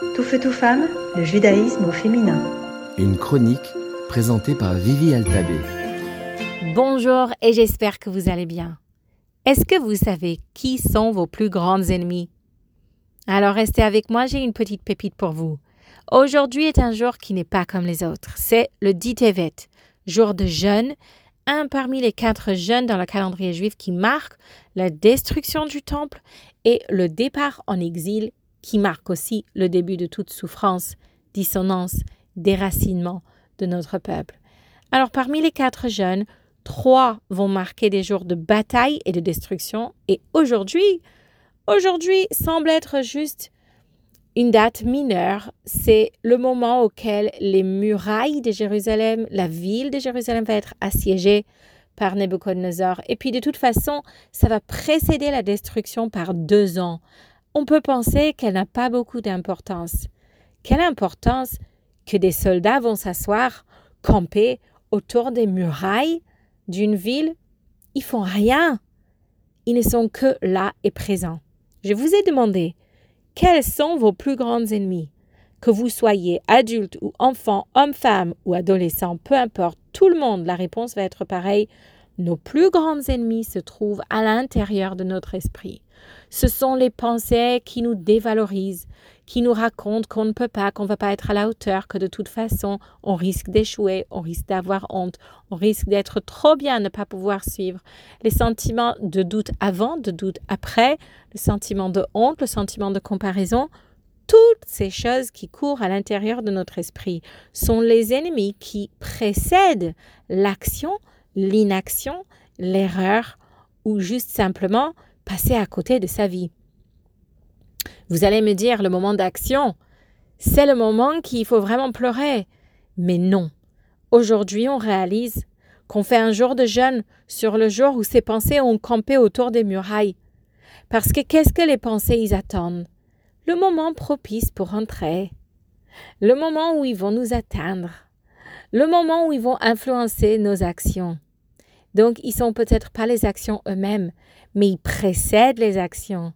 Tout feu, tout femme, le judaïsme au féminin. Une chronique présentée par Vivi Altabé. Bonjour et j'espère que vous allez bien. Est-ce que vous savez qui sont vos plus grands ennemis Alors restez avec moi, j'ai une petite pépite pour vous. Aujourd'hui est un jour qui n'est pas comme les autres. C'est le Ditevet, jour de jeûne, un parmi les quatre jeûnes dans le calendrier juif qui marque la destruction du temple et le départ en exil qui marque aussi le début de toute souffrance, dissonance, déracinement de notre peuple. Alors parmi les quatre jeunes, trois vont marquer des jours de bataille et de destruction, et aujourd'hui, aujourd'hui semble être juste une date mineure, c'est le moment auquel les murailles de Jérusalem, la ville de Jérusalem va être assiégée par Nebuchadnezzar. Et puis de toute façon, ça va précéder la destruction par deux ans on peut penser qu'elle n'a pas beaucoup d'importance. Quelle importance que des soldats vont s'asseoir, camper autour des murailles d'une ville? Ils font rien. Ils ne sont que là et présents. Je vous ai demandé quels sont vos plus grands ennemis? Que vous soyez adulte ou enfant, homme, femme ou adolescent, peu importe, tout le monde, la réponse va être pareille. Nos plus grands ennemis se trouvent à l'intérieur de notre esprit. Ce sont les pensées qui nous dévalorisent, qui nous racontent qu'on ne peut pas, qu'on ne va pas être à la hauteur, que de toute façon, on risque d'échouer, on risque d'avoir honte, on risque d'être trop bien, ne pas pouvoir suivre. Les sentiments de doute avant, de doute après, le sentiment de honte, le sentiment de comparaison, toutes ces choses qui courent à l'intérieur de notre esprit sont les ennemis qui précèdent l'action l'inaction, l'erreur ou juste simplement passer à côté de sa vie. Vous allez me dire, le moment d'action, c'est le moment qu'il faut vraiment pleurer. Mais non. Aujourd'hui, on réalise qu'on fait un jour de jeûne sur le jour où ces pensées ont campé autour des murailles. Parce que qu'est-ce que les pensées ils attendent? Le moment propice pour entrer. Le moment où ils vont nous atteindre le moment où ils vont influencer nos actions. Donc, ils sont peut-être pas les actions eux-mêmes, mais ils précèdent les actions.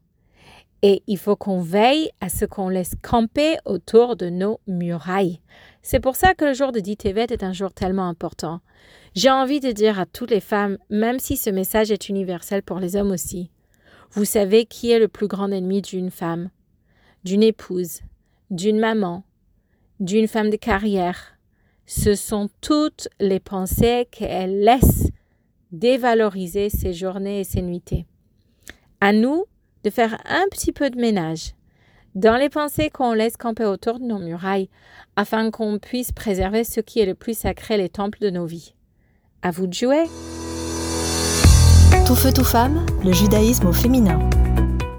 Et il faut qu'on veille à ce qu'on laisse camper autour de nos murailles. C'est pour ça que le jour de Ditevet est un jour tellement important. J'ai envie de dire à toutes les femmes, même si ce message est universel pour les hommes aussi, vous savez qui est le plus grand ennemi d'une femme, d'une épouse, d'une maman, d'une femme de carrière, ce sont toutes les pensées qu'elle laisse dévaloriser ses journées et ses nuitées. À nous de faire un petit peu de ménage dans les pensées qu'on laisse camper autour de nos murailles afin qu'on puisse préserver ce qui est le plus sacré, les temples de nos vies. À vous de jouer! Tout feu, tout femme, le judaïsme au féminin.